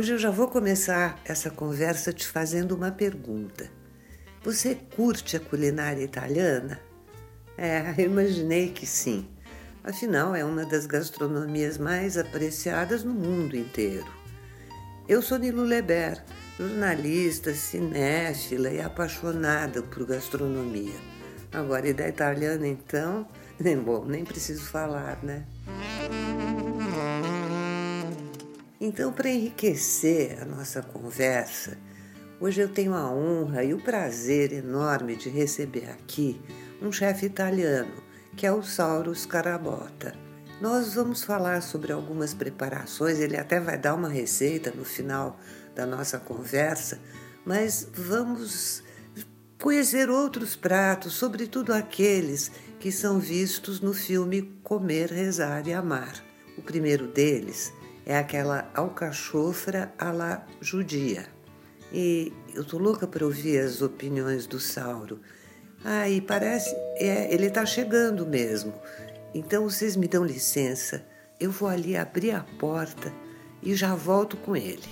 Hoje eu já vou começar essa conversa te fazendo uma pergunta. Você curte a culinária italiana? É, imaginei que sim. Afinal, é uma das gastronomias mais apreciadas no mundo inteiro. Eu sou Nilo Leber, jornalista, cinéfila e apaixonada por gastronomia. Agora, e da italiana então? Nem bom, nem preciso falar, né? Então, para enriquecer a nossa conversa, hoje eu tenho a honra e o prazer enorme de receber aqui um chefe italiano, que é o Sauro Scarabota. Nós vamos falar sobre algumas preparações, ele até vai dar uma receita no final da nossa conversa, mas vamos conhecer outros pratos, sobretudo aqueles que são vistos no filme Comer, Rezar e Amar. O primeiro deles é aquela alcachofra à la judia. E eu tô louca para ouvir as opiniões do Sauro. Ah, e parece, é, ele está chegando mesmo. Então vocês me dão licença, eu vou ali abrir a porta e já volto com ele.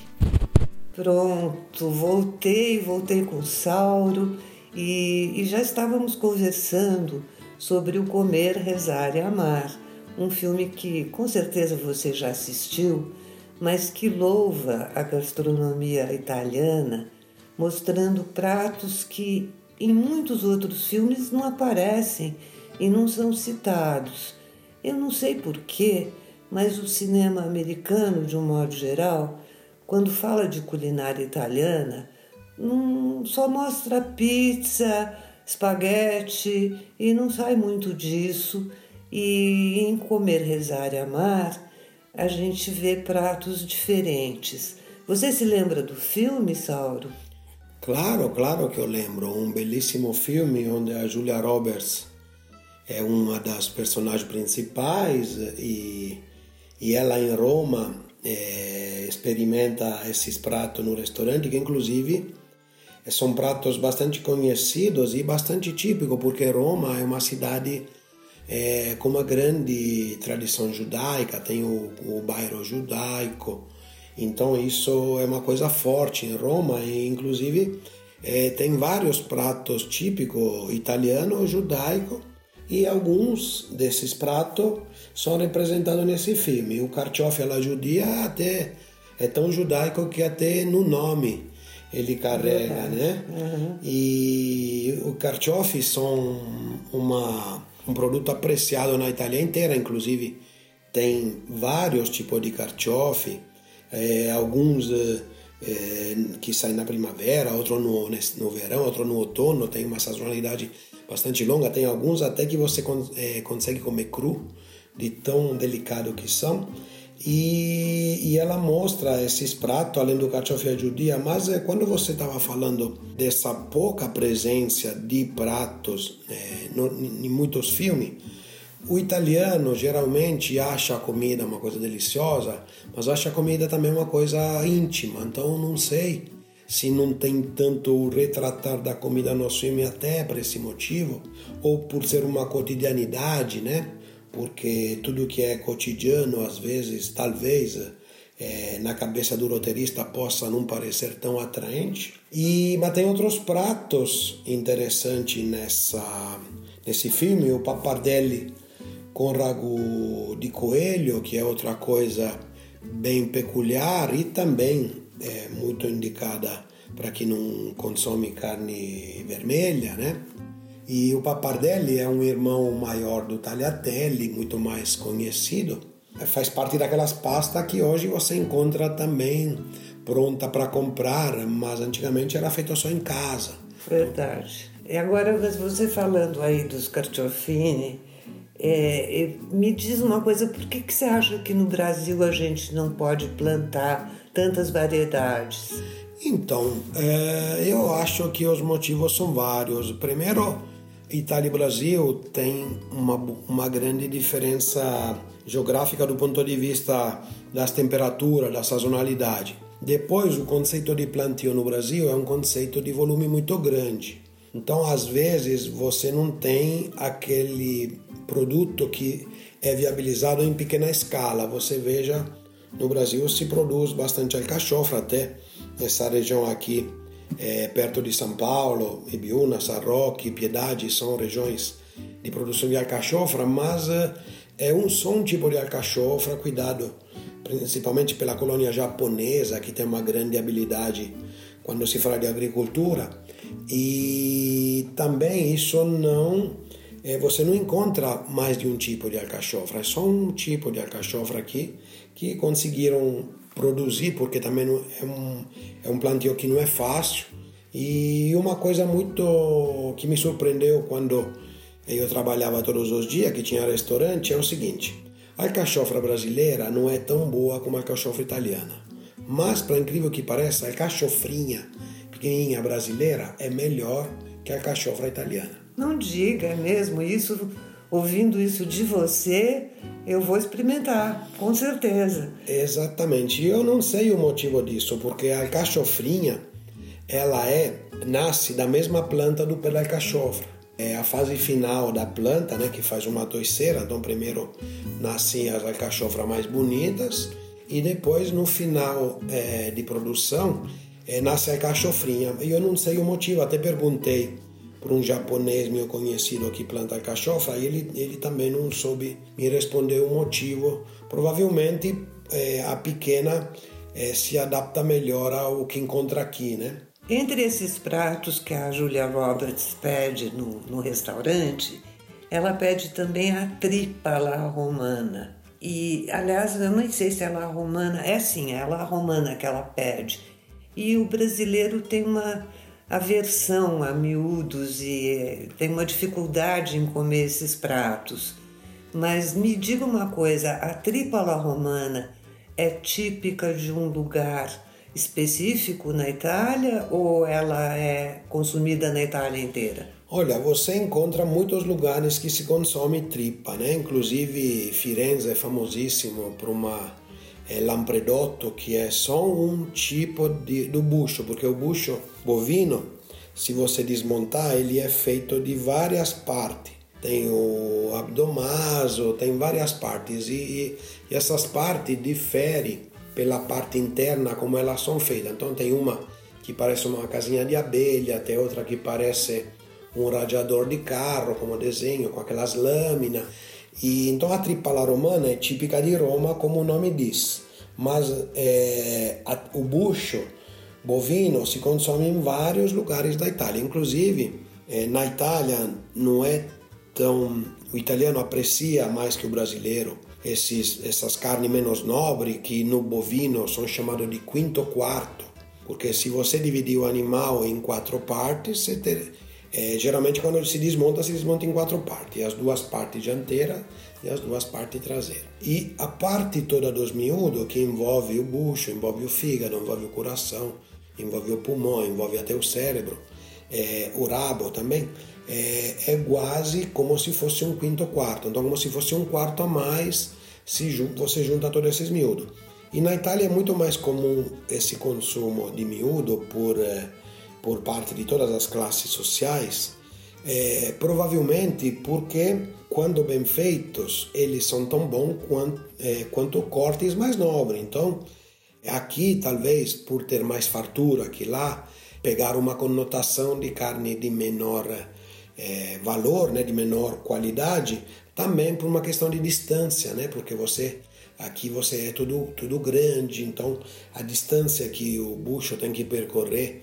Pronto, voltei, voltei com o Sauro e, e já estávamos conversando sobre o Comer, Rezar e Amar um filme que com certeza você já assistiu, mas que louva a gastronomia italiana, mostrando pratos que em muitos outros filmes não aparecem e não são citados. Eu não sei porquê, mas o cinema americano, de um modo geral, quando fala de culinária italiana, só mostra pizza, espaguete e não sai muito disso e em Comer, Rezar e Amar, a gente vê pratos diferentes. Você se lembra do filme, Sauro? Claro, claro que eu lembro. Um belíssimo filme onde a Julia Roberts é uma das personagens principais e, e ela em Roma é, experimenta esses pratos no restaurante que inclusive são pratos bastante conhecidos e bastante típicos porque Roma é uma cidade é, com uma grande tradição judaica, tem o, o bairro judaico, então isso é uma coisa forte em Roma e inclusive é, tem vários pratos típicos italiano judaico e alguns desses pratos são representados nesse filme. O carciofi alla judia até é tão judaico que até no nome ele carrega, né? Uhum. E o carciofi são uma um produto apreciado na Itália inteira, inclusive tem vários tipos de carciofi, é, alguns é, que saem na primavera, outros no, no verão, outros no outono, tem uma sazonalidade bastante longa, tem alguns até que você é, consegue comer cru, de tão delicado que são. E, e, ela mostra esses pratos, além do caciofia judia, mas é, quando você estava falando dessa pouca presença de pratos é, no, em muitos filmes, o italiano geralmente acha a comida uma coisa deliciosa, mas acha a comida também uma coisa íntima, então não sei se não tem tanto retratar da comida no filme até por esse motivo, ou por ser uma cotidianidade, né? Porque tudo que é cotidiano, às vezes, talvez, é, na cabeça do roteirista possa não parecer tão atraente. E, mas tem outros pratos interessantes nessa, nesse filme, o papardelli com ragu de coelho, que é outra coisa bem peculiar e também é muito indicada para quem não consome carne vermelha, né? E o Papardelli é um irmão maior do Tagliatelle, muito mais conhecido. Faz parte daquelas pastas que hoje você encontra também pronta para comprar, mas antigamente era feito só em casa. Verdade. E agora você falando aí dos carciofini, é, me diz uma coisa, por que, que você acha que no Brasil a gente não pode plantar tantas variedades? Então, é, eu acho que os motivos são vários. Primeiro, Itália e Brasil tem uma, uma grande diferença geográfica do ponto de vista das temperaturas, da sazonalidade. Depois, o conceito de plantio no Brasil é um conceito de volume muito grande. Então, às vezes, você não tem aquele produto que é viabilizado em pequena escala. Você veja no Brasil se produz bastante alcachofra, até nessa região aqui, é, perto de São Paulo, Ibiúna, Sarroque, Piedade, são regiões de produção de alcachofra, mas é um só um tipo de alcachofra, cuidado principalmente pela colônia japonesa, que tem uma grande habilidade quando se fala de agricultura. E também isso não é, você não encontra mais de um tipo de alcachofra, é só um tipo de alcachofra aqui que conseguiram produzir, porque também é um, é um plantio que não é fácil. E uma coisa muito que me surpreendeu quando eu trabalhava todos os dias, que tinha restaurante, é o seguinte: a alcachofra brasileira não é tão boa como a alcachofra italiana. Mas, para incrível que pareça, a alcachofrinha pequenininha brasileira é melhor que a alcachofra italiana. Não diga mesmo isso ouvindo isso de você, eu vou experimentar, com certeza. Exatamente. Eu não sei o motivo disso, porque a alcachofrinha, ela é nasce da mesma planta do pé da alcachofra. É a fase final da planta, né, que faz uma toiceira. Então, primeiro nascem as alcachofras mais bonitas e depois, no final é, de produção, é, nasce a alcachofrinha. E eu não sei o motivo, até perguntei por um japonês meu conhecido que planta alcachofra e ele, ele também não soube me responder o motivo. Provavelmente é, a pequena é, se adapta melhor ao que encontra aqui, né? Entre esses pratos que a Julia Roberts pede no, no restaurante, ela pede também a tripa la romana. E, aliás, eu não sei se ela é romana, é sim, é a romana que ela pede. E o brasileiro tem uma aversão a miúdos e eh, tem uma dificuldade em comer esses pratos. Mas me diga uma coisa, a tripa alla romana é típica de um lugar específico na Itália ou ela é consumida na Itália inteira? Olha, você encontra muitos lugares que se consome tripa, né? Inclusive Firenze é famosíssimo por uma lampredotto, que é só um tipo de, do bucho, porque o bucho bovino, se você desmontar, ele é feito de várias partes. Tem o abdomaso, tem várias partes e, e essas partes diferem pela parte interna como elas são feitas. Então tem uma que parece uma casinha de abelha, tem outra que parece um radiador de carro, como desenho, com aquelas lâminas. E então a tripala romana é típica de Roma, como o nome diz, mas é, a, o bucho bovino se consome em vários lugares da Itália, inclusive é, na Itália não é tão o italiano aprecia mais que o brasileiro esses, essas carnes menos nobres que no bovino são chamadas de quinto quarto, porque se você dividir o animal em quatro partes, você ter, é, geralmente quando se desmonta, se desmonta em quatro partes, as duas partes dianteiras e as duas partes traseiras. E a parte toda dos miúdos, que envolve o bucho, envolve o fígado, envolve o coração, envolve o pulmão, envolve até o cérebro, é, o rabo também, é, é, quase como se fosse um quinto quarto. Então, como se fosse um quarto a mais, se você junta todos esses miúdos. E na Itália é muito mais comum esse consumo de miúdo por é, por parte de todas as classes sociais, é, provavelmente porque, quando bem feitos, eles são tão bons quanto, é, quanto cortes mais nobres. Então, aqui, talvez, por ter mais fartura que lá, pegar uma conotação de carne de menor é, valor, né, de menor qualidade, também por uma questão de distância, né, porque você aqui você é tudo tudo grande, então a distância que o bucho tem que percorrer é,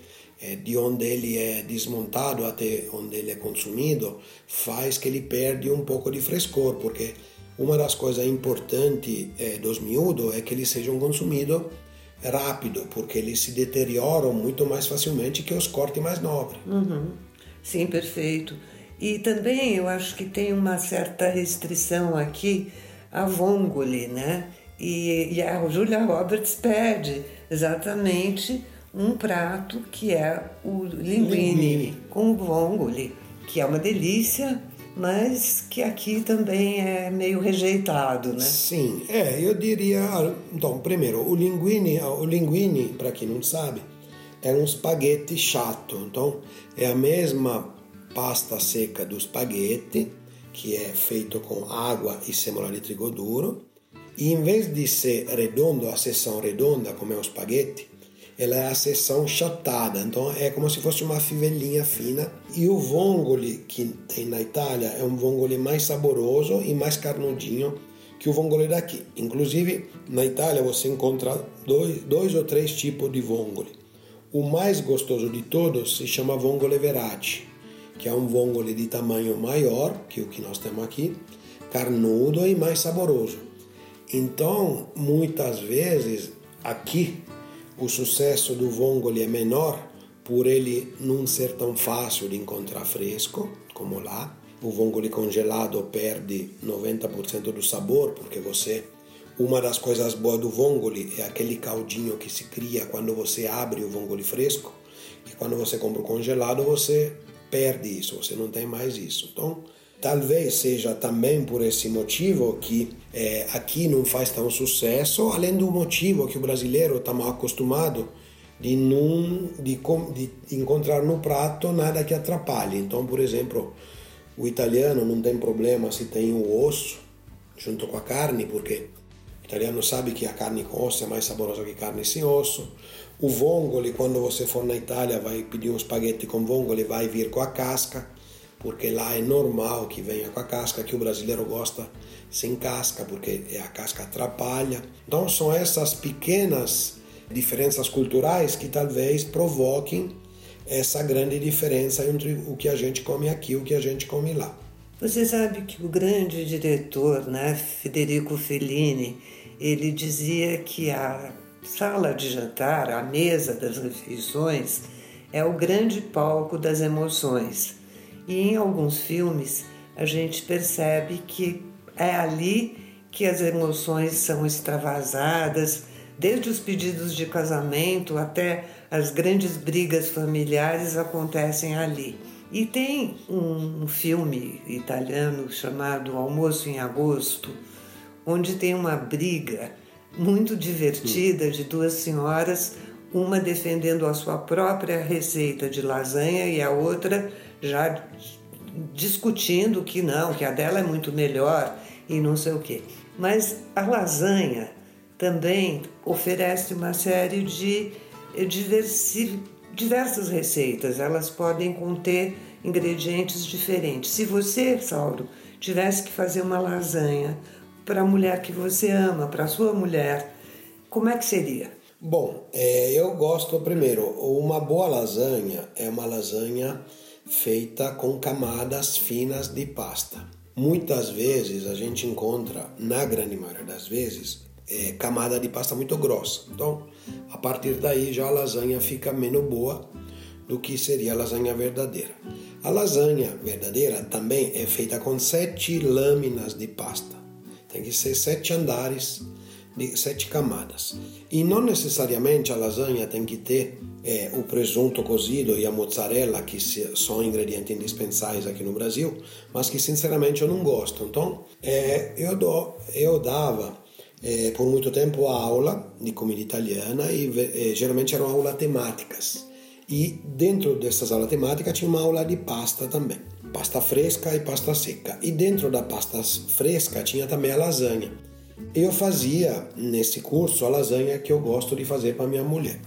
de onde ele é desmontado até onde ele é consumido, faz que ele perde um pouco de frescor, porque uma das coisas importantes é, dos miúdos é que eles sejam consumidos rápido, porque eles se deterioram muito mais facilmente que os cortes mais nobres. Uhum. Sim, perfeito. E também eu acho que tem uma certa restrição aqui a vongole, né? E, e a Julia Roberts pede exatamente um prato que é o linguine, linguine. com vongole, que é uma delícia, mas que aqui também é meio rejeitado, né? Sim, é, eu diria, então, primeiro, o linguine, o linguine, para quem não sabe, é um espaguete chato. Então, é a mesma pasta seca do espaguete, que é feito com água e semola de trigo duro, E em vez de ser redondo, a seção redonda, como é o espaguete, ela é a seção chatada, então é como se fosse uma fivelinha fina. E o vongole que tem na Itália é um vongole mais saboroso e mais carnudinho que o vongole daqui. Inclusive, na Itália você encontra dois, dois ou três tipos de vongole. O mais gostoso de todos se chama vongole verati, que é um vongole de tamanho maior que o que nós temos aqui, carnudo e mais saboroso. Então, muitas vezes, aqui o sucesso do vongole é menor por ele não ser tão fácil de encontrar fresco como lá. O vongole congelado perde 90% do sabor porque você uma das coisas boas do vongole é aquele caldinho que se cria quando você abre o vongole fresco e quando você compra o congelado você perde isso, você não tem mais isso. Então, Talvez seja também por esse motivo que é, aqui não faz tão sucesso, além do motivo que o brasileiro está mal acostumado de não de, de encontrar no prato nada que atrapalhe. Então, por exemplo, o italiano não tem problema se tem o osso junto com a carne, porque o italiano sabe que a carne com osso é mais saborosa que carne sem osso. O vongole, quando você for na Itália, vai pedir um espaguete com vongole, vai vir com a casca porque lá é normal que venha com a casca, que o brasileiro gosta sem casca, porque a casca atrapalha. Então são essas pequenas diferenças culturais que talvez provoquem essa grande diferença entre o que a gente come aqui e o que a gente come lá. Você sabe que o grande diretor, né, Federico Fellini, ele dizia que a sala de jantar, a mesa das refeições, é o grande palco das emoções. E em alguns filmes a gente percebe que é ali que as emoções são extravasadas, desde os pedidos de casamento até as grandes brigas familiares acontecem ali. E tem um filme italiano chamado Almoço em Agosto, onde tem uma briga muito divertida de duas senhoras, uma defendendo a sua própria receita de lasanha e a outra já discutindo que não, que a dela é muito melhor e não sei o quê. Mas a lasanha também oferece uma série de diversi, diversas receitas. Elas podem conter ingredientes diferentes. Se você, Sauro, tivesse que fazer uma lasanha para a mulher que você ama, para a sua mulher, como é que seria? Bom, é, eu gosto primeiro, uma boa lasanha é uma lasanha feita com camadas finas de pasta. Muitas vezes a gente encontra, na grande maioria das vezes, é, camada de pasta muito grossa. Então, a partir daí já a lasanha fica menos boa do que seria a lasanha verdadeira. A lasanha verdadeira também é feita com sete lâminas de pasta. Tem que ser sete andares sete camadas. E não necessariamente a lasanha tem que ter é, o presunto cozido e a mozzarella, que são ingredientes indispensáveis aqui no Brasil, mas que sinceramente eu não gosto. Então, é, eu, eu dava é, por muito tempo aula de comida italiana e é, geralmente eram aulas temáticas. E dentro dessas aulas temáticas tinha uma aula de pasta também, pasta fresca e pasta seca. E dentro da pasta fresca tinha também a lasanha. Eu fazia nesse curso a lasanha que eu gosto de fazer para minha mulher.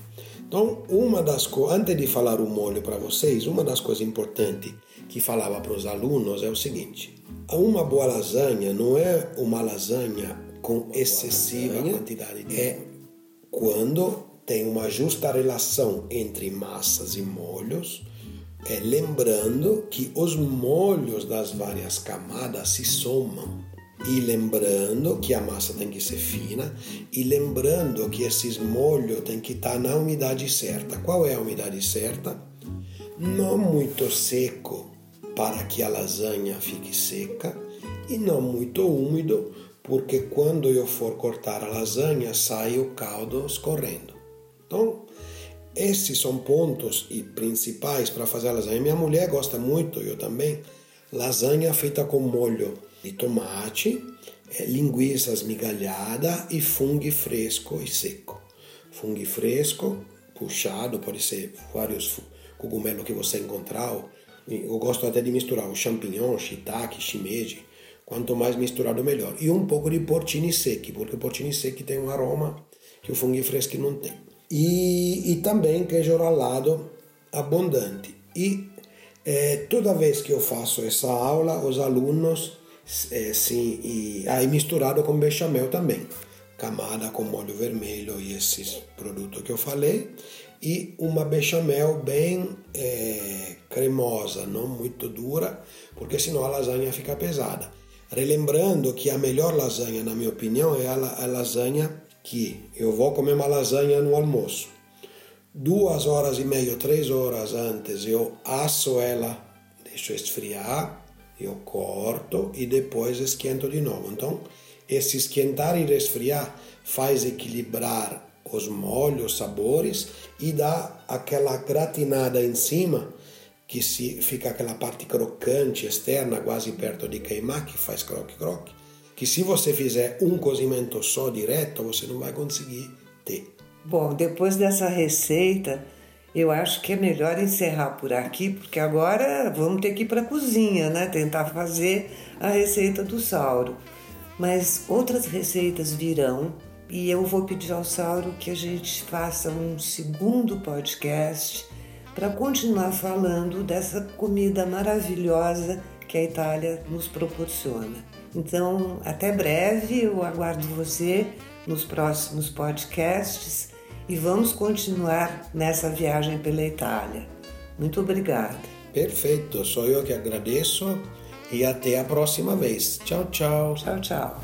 Então, uma das coisas, antes de falar o molho para vocês, uma das coisas importantes que falava para os alunos é o seguinte: uma boa lasanha não é uma lasanha com excessiva quantidade de é quando tem uma justa relação entre massas e molhos, é lembrando que os molhos das várias camadas se somam e lembrando que a massa tem que ser fina e lembrando que esses molhos tem que estar na umidade certa. Qual é a umidade certa? Não muito seco para que a lasanha fique seca e não muito úmido, porque quando eu for cortar a lasanha sai o caldo escorrendo. Então, esses são pontos e principais para fazer a lasanha. Minha mulher gosta muito, eu também, lasanha feita com molho de tomate, é, linguiça esmigalhada e fungo fresco e seco. Fungo fresco, puxado, pode ser vários cogumelos que você encontrar. Eu gosto até de misturar o champignon, shiitake, shimeji, Quanto mais misturado, melhor. E um pouco de porcini secchi, porque o porcini secchi tem um aroma que o funghi freschi não tem. E, e também queijo ralado abundante. E eh, toda vez que eu faço essa aula, os alunos, eh, sim, e aí misturado com bechamel também. Camada com molho vermelho e esses produtos que eu falei. E uma bechamel bem eh, cremosa, não muito dura, porque senão a lasanha fica pesada. Relembrando que a melhor lasanha, na minha opinião, é a lasanha que eu vou comer uma lasanha no almoço. Duas horas e meia, três horas antes, eu asso ela, deixo esfriar, eu corto e depois esquento de novo. Então, esse esquentar e resfriar faz equilibrar os molhos, sabores e dá aquela gratinada em cima que se fica aquela parte crocante externa, quase perto de queimar, que faz croque-croque, que se você fizer um cozimento só direto, você não vai conseguir ter. Bom, depois dessa receita, eu acho que é melhor encerrar por aqui, porque agora vamos ter que ir para a cozinha, né? Tentar fazer a receita do Sauro. Mas outras receitas virão e eu vou pedir ao Sauro que a gente faça um segundo podcast para continuar falando dessa comida maravilhosa que a Itália nos proporciona. Então, até breve, eu aguardo você nos próximos podcasts e vamos continuar nessa viagem pela Itália. Muito obrigada. Perfeito, sou eu que agradeço e até a próxima vez. Tchau, tchau. Tchau, tchau.